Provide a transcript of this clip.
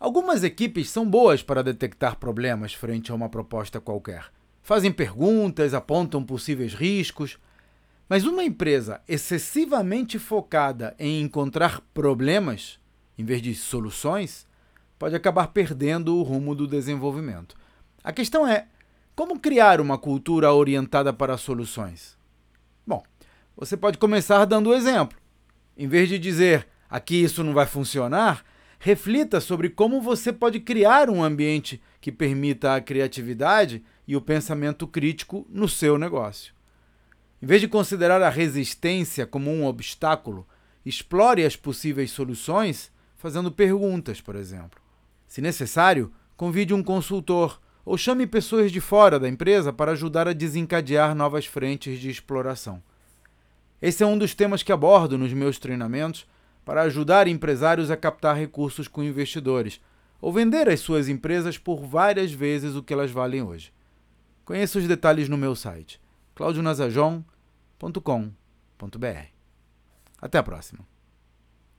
Algumas equipes são boas para detectar problemas frente a uma proposta qualquer. Fazem perguntas, apontam possíveis riscos. Mas uma empresa excessivamente focada em encontrar problemas, em vez de soluções, pode acabar perdendo o rumo do desenvolvimento. A questão é como criar uma cultura orientada para soluções? Bom, você pode começar dando o exemplo. Em vez de dizer aqui isso não vai funcionar, reflita sobre como você pode criar um ambiente que permita a criatividade e o pensamento crítico no seu negócio. Em vez de considerar a resistência como um obstáculo, explore as possíveis soluções fazendo perguntas, por exemplo. Se necessário, convide um consultor ou chame pessoas de fora da empresa para ajudar a desencadear novas frentes de exploração. Esse é um dos temas que abordo nos meus treinamentos para ajudar empresários a captar recursos com investidores ou vender as suas empresas por várias vezes o que elas valem hoje. Conheça os detalhes no meu site claudionazajon.com.br. Até a próxima.